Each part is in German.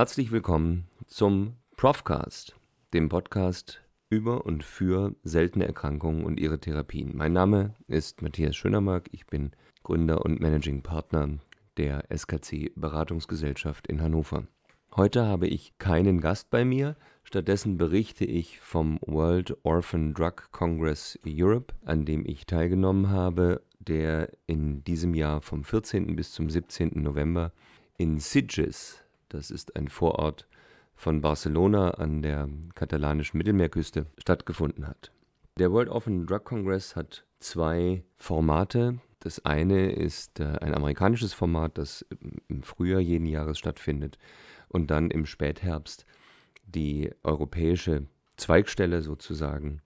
Herzlich willkommen zum Profcast, dem Podcast über und für seltene Erkrankungen und ihre Therapien. Mein Name ist Matthias Schönermark, ich bin Gründer und Managing Partner der SKC Beratungsgesellschaft in Hannover. Heute habe ich keinen Gast bei mir, stattdessen berichte ich vom World Orphan Drug Congress Europe, an dem ich teilgenommen habe, der in diesem Jahr vom 14. bis zum 17. November in Sitges, das ist ein Vorort von Barcelona an der katalanischen Mittelmeerküste, stattgefunden hat. Der World Orphan Drug Congress hat zwei Formate. Das eine ist äh, ein amerikanisches Format, das im Frühjahr jeden Jahres stattfindet und dann im Spätherbst die europäische Zweigstelle sozusagen.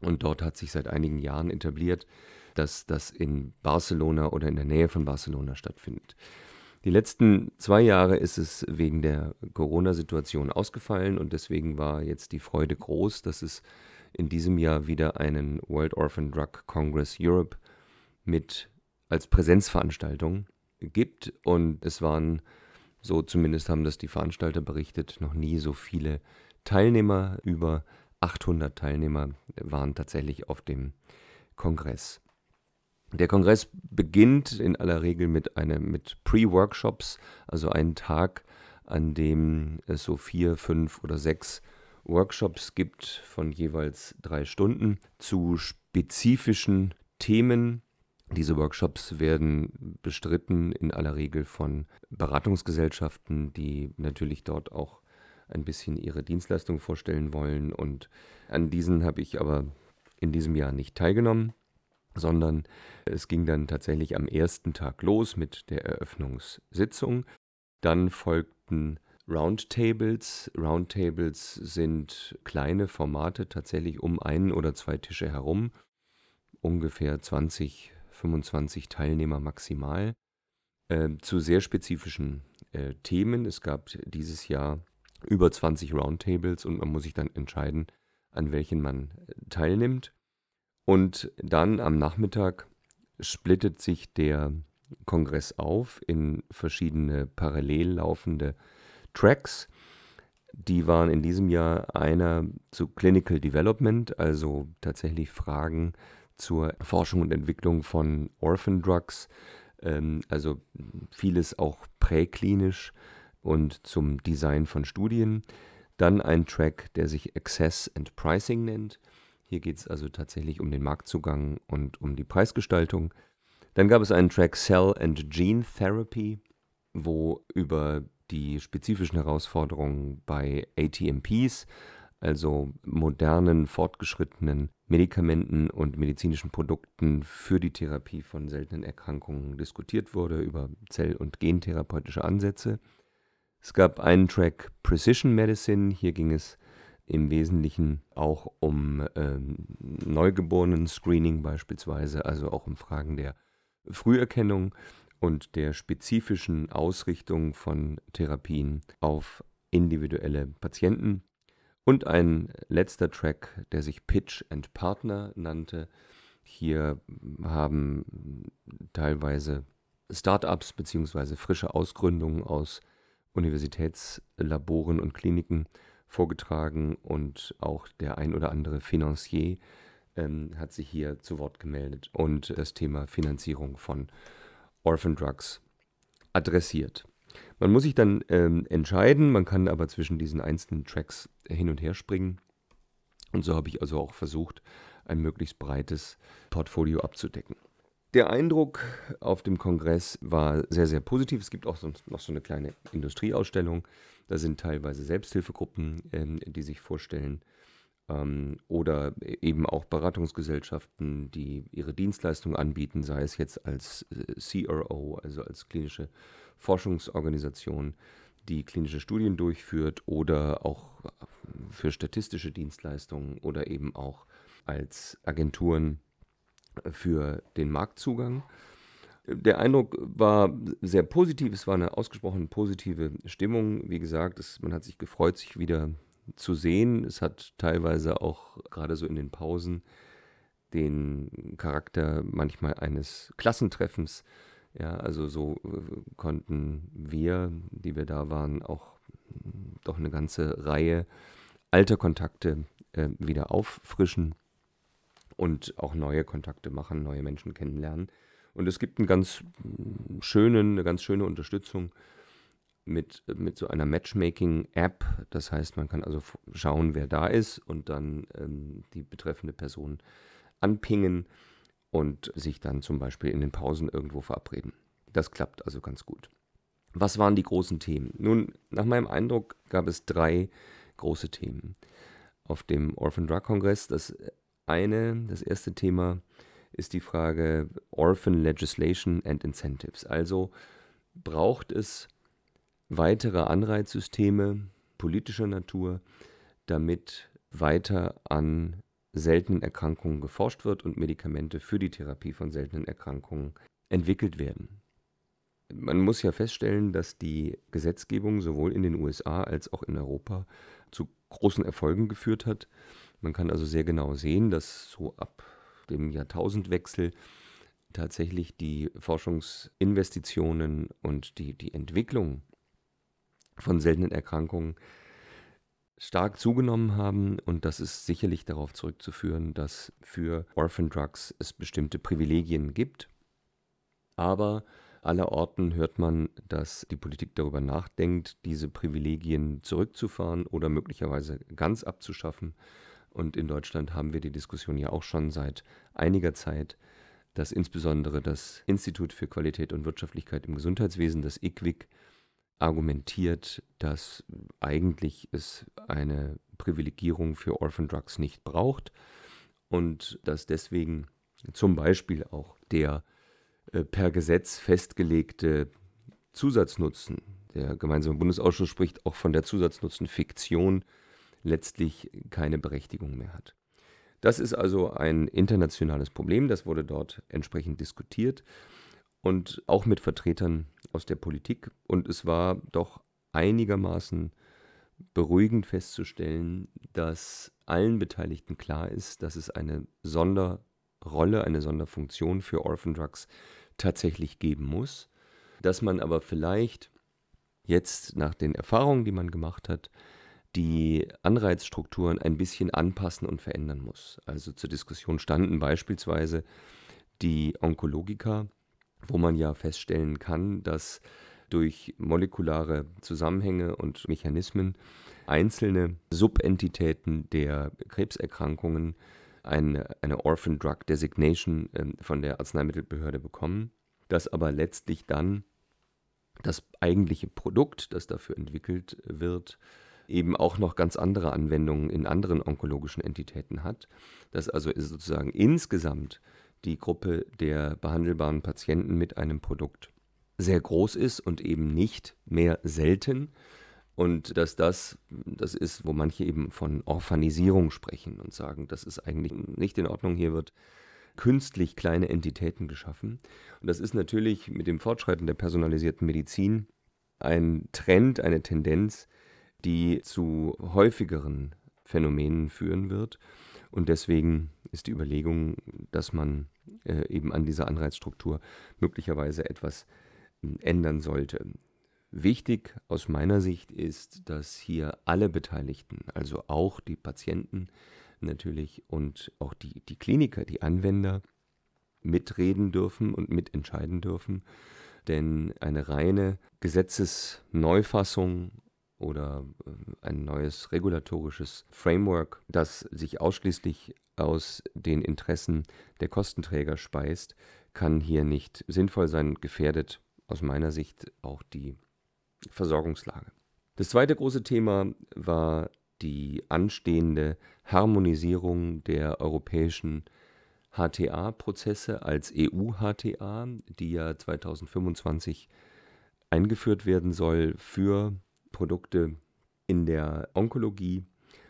Und dort hat sich seit einigen Jahren etabliert, dass das in Barcelona oder in der Nähe von Barcelona stattfindet. Die letzten zwei Jahre ist es wegen der Corona-Situation ausgefallen und deswegen war jetzt die Freude groß, dass es in diesem Jahr wieder einen World Orphan Drug Congress Europe mit als Präsenzveranstaltung gibt und es waren, so zumindest haben das die Veranstalter berichtet, noch nie so viele Teilnehmer, über 800 Teilnehmer waren tatsächlich auf dem Kongress. Der Kongress beginnt in aller Regel mit, mit Pre-Workshops, also einen Tag, an dem es so vier, fünf oder sechs Workshops gibt von jeweils drei Stunden zu spezifischen Themen. Diese Workshops werden bestritten in aller Regel von Beratungsgesellschaften, die natürlich dort auch ein bisschen ihre Dienstleistung vorstellen wollen. Und an diesen habe ich aber in diesem Jahr nicht teilgenommen sondern es ging dann tatsächlich am ersten Tag los mit der Eröffnungssitzung. Dann folgten Roundtables. Roundtables sind kleine Formate tatsächlich um einen oder zwei Tische herum, ungefähr 20, 25 Teilnehmer maximal, äh, zu sehr spezifischen äh, Themen. Es gab dieses Jahr über 20 Roundtables und man muss sich dann entscheiden, an welchen man äh, teilnimmt. Und dann am Nachmittag splittet sich der Kongress auf in verschiedene parallel laufende Tracks. Die waren in diesem Jahr einer zu Clinical Development, also tatsächlich Fragen zur Forschung und Entwicklung von Orphan Drugs, ähm, also vieles auch präklinisch und zum Design von Studien. Dann ein Track, der sich Access and Pricing nennt. Hier geht es also tatsächlich um den Marktzugang und um die Preisgestaltung. Dann gab es einen Track Cell and Gene Therapy, wo über die spezifischen Herausforderungen bei ATMPs, also modernen, fortgeschrittenen Medikamenten und medizinischen Produkten für die Therapie von seltenen Erkrankungen diskutiert wurde, über Zell- und Gentherapeutische Ansätze. Es gab einen Track Precision Medicine, hier ging es im Wesentlichen auch um ähm, Neugeborenen-Screening beispielsweise, also auch um Fragen der Früherkennung und der spezifischen Ausrichtung von Therapien auf individuelle Patienten. Und ein letzter Track, der sich Pitch and Partner nannte. Hier haben teilweise Startups bzw. frische Ausgründungen aus Universitätslaboren und Kliniken vorgetragen und auch der ein oder andere Financier ähm, hat sich hier zu Wort gemeldet und das Thema Finanzierung von Orphan Drugs adressiert. Man muss sich dann ähm, entscheiden, man kann aber zwischen diesen einzelnen Tracks hin und her springen. Und so habe ich also auch versucht, ein möglichst breites Portfolio abzudecken. Der Eindruck auf dem Kongress war sehr, sehr positiv. Es gibt auch noch so eine kleine Industrieausstellung. Da sind teilweise Selbsthilfegruppen, ähm, die sich vorstellen. Ähm, oder eben auch Beratungsgesellschaften, die ihre Dienstleistungen anbieten, sei es jetzt als äh, CRO, also als klinische Forschungsorganisation, die klinische Studien durchführt oder auch für statistische Dienstleistungen oder eben auch als Agenturen für den Marktzugang. Der Eindruck war sehr positiv, es war eine ausgesprochen positive Stimmung. Wie gesagt, es, man hat sich gefreut, sich wieder zu sehen. Es hat teilweise auch gerade so in den Pausen den Charakter manchmal eines Klassentreffens. Ja, also so äh, konnten wir, die wir da waren, auch doch eine ganze Reihe alter Kontakte äh, wieder auffrischen und auch neue Kontakte machen, neue Menschen kennenlernen. Und es gibt einen ganz schönen, eine ganz schöne Unterstützung mit, mit so einer Matchmaking-App. Das heißt, man kann also schauen, wer da ist und dann ähm, die betreffende Person anpingen und sich dann zum Beispiel in den Pausen irgendwo verabreden. Das klappt also ganz gut. Was waren die großen Themen? Nun, nach meinem Eindruck gab es drei große Themen auf dem Orphan Drug Kongress. Das eine, das erste Thema ist die Frage Orphan Legislation and Incentives. Also braucht es weitere Anreizsysteme politischer Natur, damit weiter an seltenen Erkrankungen geforscht wird und Medikamente für die Therapie von seltenen Erkrankungen entwickelt werden. Man muss ja feststellen, dass die Gesetzgebung sowohl in den USA als auch in Europa zu großen Erfolgen geführt hat. Man kann also sehr genau sehen, dass so ab dem Jahrtausendwechsel tatsächlich die Forschungsinvestitionen und die, die Entwicklung von seltenen Erkrankungen stark zugenommen haben und das ist sicherlich darauf zurückzuführen, dass für Orphan Drugs es bestimmte Privilegien gibt. Aber allerorten hört man, dass die Politik darüber nachdenkt, diese Privilegien zurückzufahren oder möglicherweise ganz abzuschaffen. Und in Deutschland haben wir die Diskussion ja auch schon seit einiger Zeit, dass insbesondere das Institut für Qualität und Wirtschaftlichkeit im Gesundheitswesen, das IQWIC, argumentiert, dass eigentlich es eine Privilegierung für Orphan Drugs nicht braucht und dass deswegen zum Beispiel auch der äh, per Gesetz festgelegte Zusatznutzen, der gemeinsame Bundesausschuss spricht auch von der Zusatznutzenfiktion, letztlich keine Berechtigung mehr hat. Das ist also ein internationales Problem, das wurde dort entsprechend diskutiert und auch mit Vertretern aus der Politik. Und es war doch einigermaßen beruhigend festzustellen, dass allen Beteiligten klar ist, dass es eine Sonderrolle, eine Sonderfunktion für Orphan Drugs tatsächlich geben muss, dass man aber vielleicht jetzt nach den Erfahrungen, die man gemacht hat, die Anreizstrukturen ein bisschen anpassen und verändern muss. Also zur Diskussion standen beispielsweise die Onkologika, wo man ja feststellen kann, dass durch molekulare Zusammenhänge und Mechanismen einzelne Subentitäten der Krebserkrankungen eine, eine Orphan Drug Designation äh, von der Arzneimittelbehörde bekommen, dass aber letztlich dann das eigentliche Produkt, das dafür entwickelt wird, eben auch noch ganz andere Anwendungen in anderen onkologischen Entitäten hat. Dass also sozusagen insgesamt die Gruppe der behandelbaren Patienten mit einem Produkt sehr groß ist und eben nicht mehr selten. Und dass das, das ist, wo manche eben von Orphanisierung sprechen und sagen, das ist eigentlich nicht in Ordnung, hier wird künstlich kleine Entitäten geschaffen. Und das ist natürlich mit dem Fortschreiten der personalisierten Medizin ein Trend, eine Tendenz, die zu häufigeren Phänomenen führen wird. Und deswegen ist die Überlegung, dass man äh, eben an dieser Anreizstruktur möglicherweise etwas äh, ändern sollte. Wichtig aus meiner Sicht ist, dass hier alle Beteiligten, also auch die Patienten natürlich und auch die, die Kliniker, die Anwender, mitreden dürfen und mitentscheiden dürfen. Denn eine reine Gesetzesneufassung oder äh, ein neues regulatorisches Framework, das sich ausschließlich aus den Interessen der Kostenträger speist, kann hier nicht sinnvoll sein, gefährdet aus meiner Sicht auch die Versorgungslage. Das zweite große Thema war die anstehende Harmonisierung der europäischen HTA-Prozesse als EU-HTA, die ja 2025 eingeführt werden soll für Produkte in der Onkologie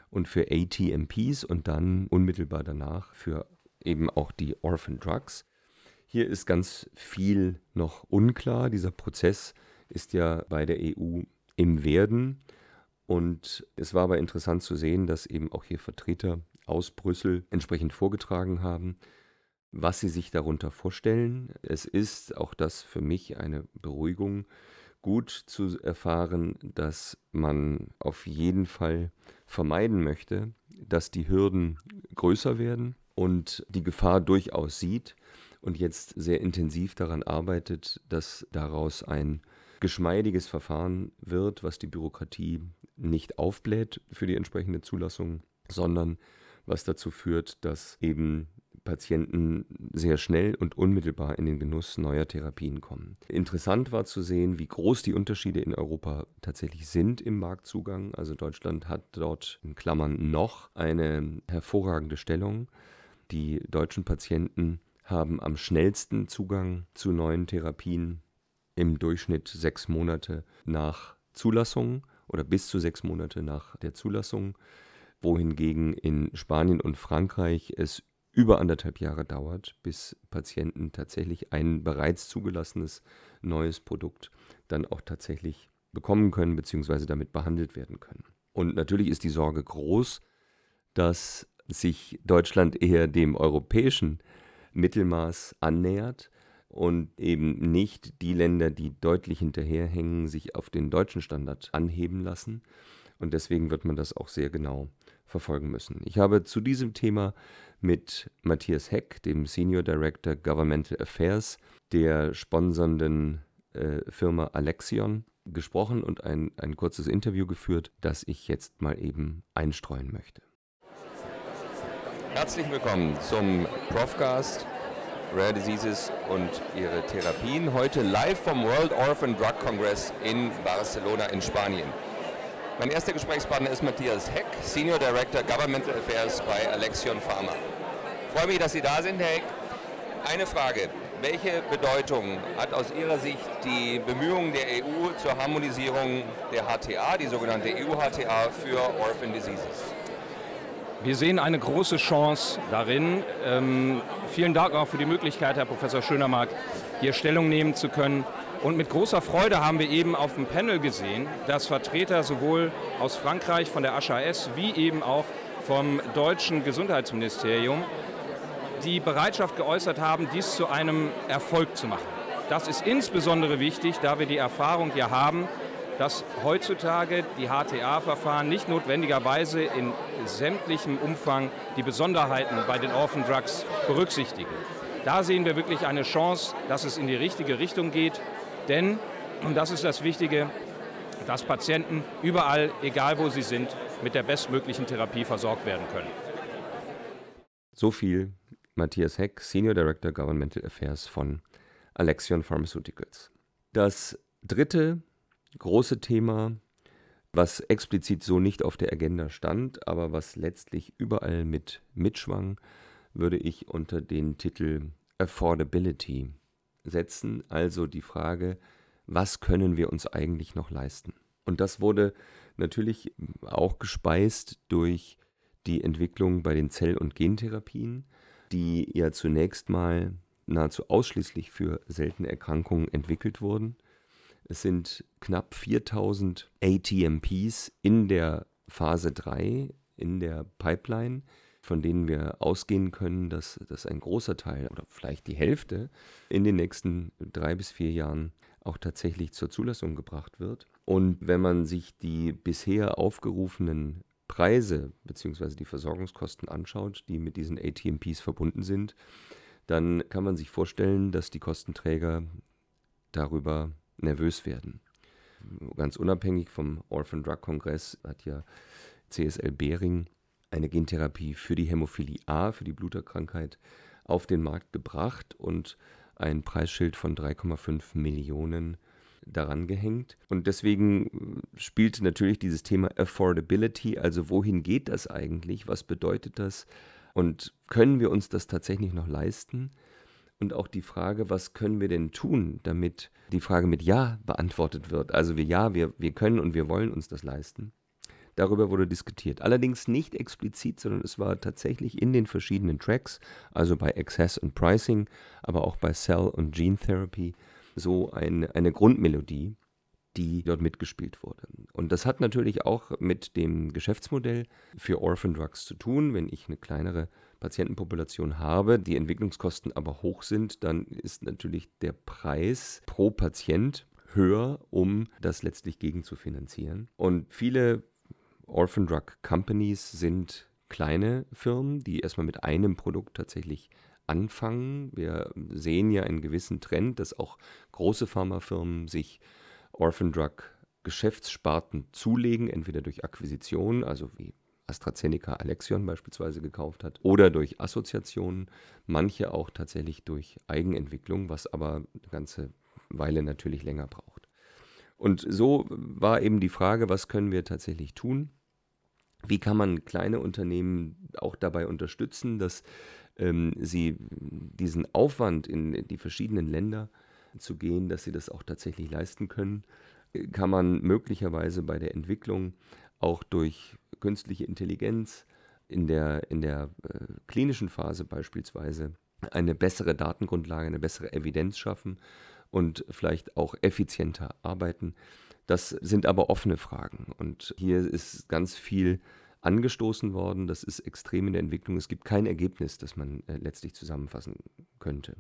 und für ATMPs und dann unmittelbar danach für eben auch die Orphan Drugs. Hier ist ganz viel noch unklar. Dieser Prozess ist ja bei der EU im Werden. Und es war aber interessant zu sehen, dass eben auch hier Vertreter aus Brüssel entsprechend vorgetragen haben, was sie sich darunter vorstellen. Es ist auch das für mich eine Beruhigung gut zu erfahren, dass man auf jeden Fall vermeiden möchte, dass die Hürden größer werden und die Gefahr durchaus sieht und jetzt sehr intensiv daran arbeitet, dass daraus ein geschmeidiges Verfahren wird, was die Bürokratie nicht aufbläht für die entsprechende Zulassung, sondern was dazu führt, dass eben Patienten sehr schnell und unmittelbar in den Genuss neuer Therapien kommen. Interessant war zu sehen, wie groß die Unterschiede in Europa tatsächlich sind im Marktzugang. Also Deutschland hat dort in Klammern noch eine hervorragende Stellung. Die deutschen Patienten haben am schnellsten Zugang zu neuen Therapien im Durchschnitt sechs Monate nach Zulassung oder bis zu sechs Monate nach der Zulassung, wohingegen in Spanien und Frankreich es über anderthalb Jahre dauert, bis Patienten tatsächlich ein bereits zugelassenes neues Produkt dann auch tatsächlich bekommen können bzw. damit behandelt werden können. Und natürlich ist die Sorge groß, dass sich Deutschland eher dem europäischen Mittelmaß annähert und eben nicht die Länder, die deutlich hinterherhängen, sich auf den deutschen Standard anheben lassen. Und deswegen wird man das auch sehr genau verfolgen müssen. Ich habe zu diesem Thema mit Matthias Heck, dem Senior Director Governmental Affairs der sponsernden äh, Firma Alexion, gesprochen und ein, ein kurzes Interview geführt, das ich jetzt mal eben einstreuen möchte. Herzlich willkommen zum Profcast Rare Diseases und ihre Therapien. Heute live vom World Orphan Drug Congress in Barcelona in Spanien. Mein erster Gesprächspartner ist Matthias Heck, Senior Director Governmental Affairs bei Alexion Pharma. Freue mich, dass Sie da sind, Herr Heck. Eine Frage. Welche Bedeutung hat aus Ihrer Sicht die Bemühungen der EU zur Harmonisierung der HTA, die sogenannte EU-HTA, für Orphan Diseases? Wir sehen eine große Chance darin. Ähm, vielen Dank auch für die Möglichkeit, Herr Professor Schönermark, hier Stellung nehmen zu können. Und mit großer Freude haben wir eben auf dem Panel gesehen, dass Vertreter sowohl aus Frankreich von der HAS wie eben auch vom deutschen Gesundheitsministerium die Bereitschaft geäußert haben, dies zu einem Erfolg zu machen. Das ist insbesondere wichtig, da wir die Erfahrung ja haben, dass heutzutage die HTA-Verfahren nicht notwendigerweise in sämtlichem Umfang die Besonderheiten bei den Orphan Drugs berücksichtigen. Da sehen wir wirklich eine Chance, dass es in die richtige Richtung geht, denn, und das ist das Wichtige, dass Patienten überall, egal wo sie sind, mit der bestmöglichen Therapie versorgt werden können. So viel Matthias Heck, Senior Director Governmental Affairs von Alexion Pharmaceuticals. Das dritte große Thema, was explizit so nicht auf der Agenda stand, aber was letztlich überall mit mitschwang, würde ich unter den Titel Affordability setzen, also die Frage, was können wir uns eigentlich noch leisten? Und das wurde natürlich auch gespeist durch die Entwicklung bei den Zell- und Gentherapien, die ja zunächst mal nahezu ausschließlich für seltene Erkrankungen entwickelt wurden es sind knapp 4000 ATMPs in der Phase 3, in der Pipeline, von denen wir ausgehen können, dass, dass ein großer Teil oder vielleicht die Hälfte in den nächsten drei bis vier Jahren auch tatsächlich zur Zulassung gebracht wird. Und wenn man sich die bisher aufgerufenen Preise bzw. die Versorgungskosten anschaut, die mit diesen ATMPs verbunden sind, dann kann man sich vorstellen, dass die Kostenträger darüber nervös werden. Ganz unabhängig vom Orphan Drug Kongress hat ja CSL Behring eine Gentherapie für die Hämophilie A, für die Bluterkrankheit, auf den Markt gebracht und ein Preisschild von 3,5 Millionen daran gehängt. Und deswegen spielt natürlich dieses Thema Affordability, also wohin geht das eigentlich, was bedeutet das und können wir uns das tatsächlich noch leisten? und auch die Frage, was können wir denn tun, damit die Frage mit Ja beantwortet wird. Also wir ja, wir, wir können und wir wollen uns das leisten. Darüber wurde diskutiert. Allerdings nicht explizit, sondern es war tatsächlich in den verschiedenen Tracks, also bei Access und Pricing, aber auch bei Cell und Gene Therapy, so ein, eine Grundmelodie, die dort mitgespielt wurde. Und das hat natürlich auch mit dem Geschäftsmodell für Orphan Drugs zu tun. Wenn ich eine kleinere Patientenpopulation habe, die Entwicklungskosten aber hoch sind, dann ist natürlich der Preis pro Patient höher, um das letztlich gegenzufinanzieren. Und viele Orphan Drug Companies sind kleine Firmen, die erstmal mit einem Produkt tatsächlich anfangen. Wir sehen ja einen gewissen Trend, dass auch große Pharmafirmen sich Orphan Drug Geschäftssparten zulegen, entweder durch Akquisition, also wie AstraZeneca Alexion beispielsweise gekauft hat, oder durch Assoziationen, manche auch tatsächlich durch Eigenentwicklung, was aber eine ganze Weile natürlich länger braucht. Und so war eben die Frage, was können wir tatsächlich tun? Wie kann man kleine Unternehmen auch dabei unterstützen, dass ähm, sie diesen Aufwand in die verschiedenen Länder zu gehen, dass sie das auch tatsächlich leisten können? Kann man möglicherweise bei der Entwicklung auch durch künstliche Intelligenz in der, in der äh, klinischen Phase beispielsweise eine bessere Datengrundlage, eine bessere Evidenz schaffen und vielleicht auch effizienter arbeiten. Das sind aber offene Fragen. Und hier ist ganz viel angestoßen worden. Das ist extrem in der Entwicklung. Es gibt kein Ergebnis, das man äh, letztlich zusammenfassen könnte.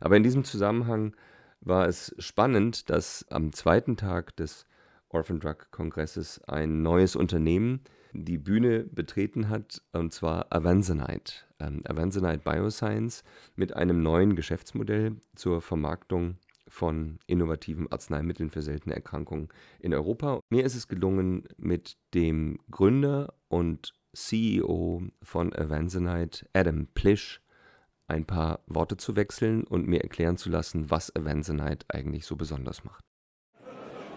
Aber in diesem Zusammenhang war es spannend, dass am zweiten Tag des Orphan Drug Kongresses ein neues Unternehmen die Bühne betreten hat, und zwar Avanzanite. Ähm, Avanzanite Bioscience mit einem neuen Geschäftsmodell zur Vermarktung von innovativen Arzneimitteln für seltene Erkrankungen in Europa. Mir ist es gelungen, mit dem Gründer und CEO von Avanzanite, Adam Plish, ein paar Worte zu wechseln und mir erklären zu lassen, was Avanzanite eigentlich so besonders macht.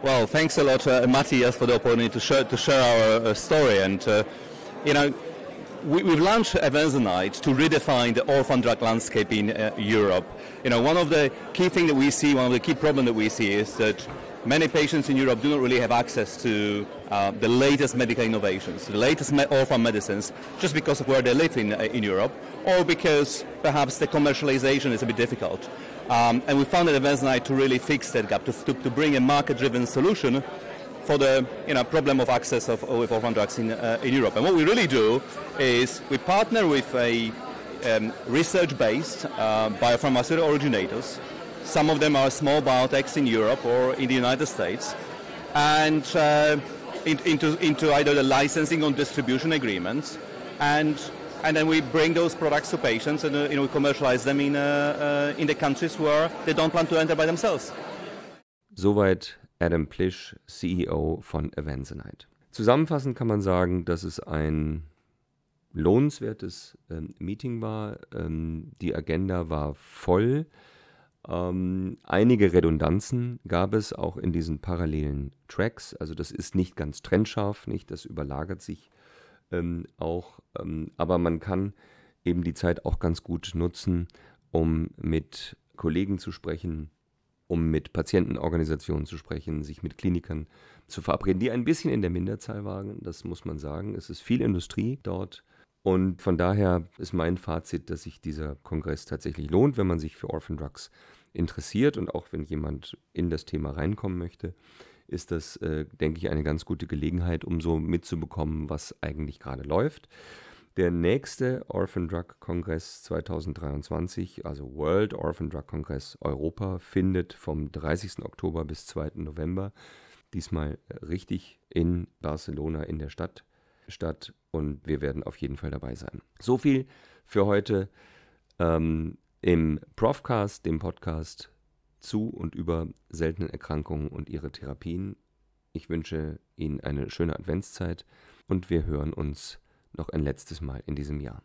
Well, thanks a lot, uh, Matthias, for the opportunity to share, to share our uh, story. And, uh, you know, we, have launched Avanzanite to redefine the orphan drug landscape in uh, Europe. You know, one of the key things that we see, one of the key problems that we see is that many patients in Europe do not really have access to uh, the latest medical innovations, the latest me- orphan medicines, just because of where they live in, uh, in Europe, or because perhaps the commercialization is a bit difficult. Um, and we found that Avanzanite to really fix that gap, to, to, to bring a market-driven solution for the you know, problem of access of, orphan drugs in, uh, in Europe. And what we really do is we partner with a um, research-based uh, biopharmaceutical originators. Some of them are small biotechs in Europe or in the United States, and uh, in, into, into either the licensing or distribution agreements, and and then we bring those products to patients and uh, you know we commercialize them in uh, uh, in the countries where they don't plan to enter by themselves. Soweit Adam Plish, CEO von Avanzanite. Zusammenfassend kann man sagen, dass es ein lohnenswertes ähm, Meeting war. Ähm, die Agenda war voll. Ähm, einige Redundanzen gab es auch in diesen parallelen Tracks. Also das ist nicht ganz trennscharf, nicht? Das überlagert sich ähm, auch. Ähm, aber man kann eben die Zeit auch ganz gut nutzen, um mit Kollegen zu sprechen, um mit Patientenorganisationen zu sprechen, sich mit Klinikern zu verabreden, die ein bisschen in der Minderzahl waren, das muss man sagen. Es ist viel Industrie dort. Und von daher ist mein Fazit, dass sich dieser Kongress tatsächlich lohnt, wenn man sich für Orphan Drugs interessiert und auch wenn jemand in das Thema reinkommen möchte, ist das, äh, denke ich, eine ganz gute Gelegenheit, um so mitzubekommen, was eigentlich gerade läuft. Der nächste Orphan Drug Kongress 2023, also World Orphan Drug Congress Europa, findet vom 30. Oktober bis 2. November diesmal richtig in Barcelona in der Stadt statt und wir werden auf jeden Fall dabei sein. So viel für heute ähm, im Profcast, dem Podcast zu und über seltene Erkrankungen und ihre Therapien. Ich wünsche Ihnen eine schöne Adventszeit und wir hören uns noch ein letztes Mal in diesem Jahr.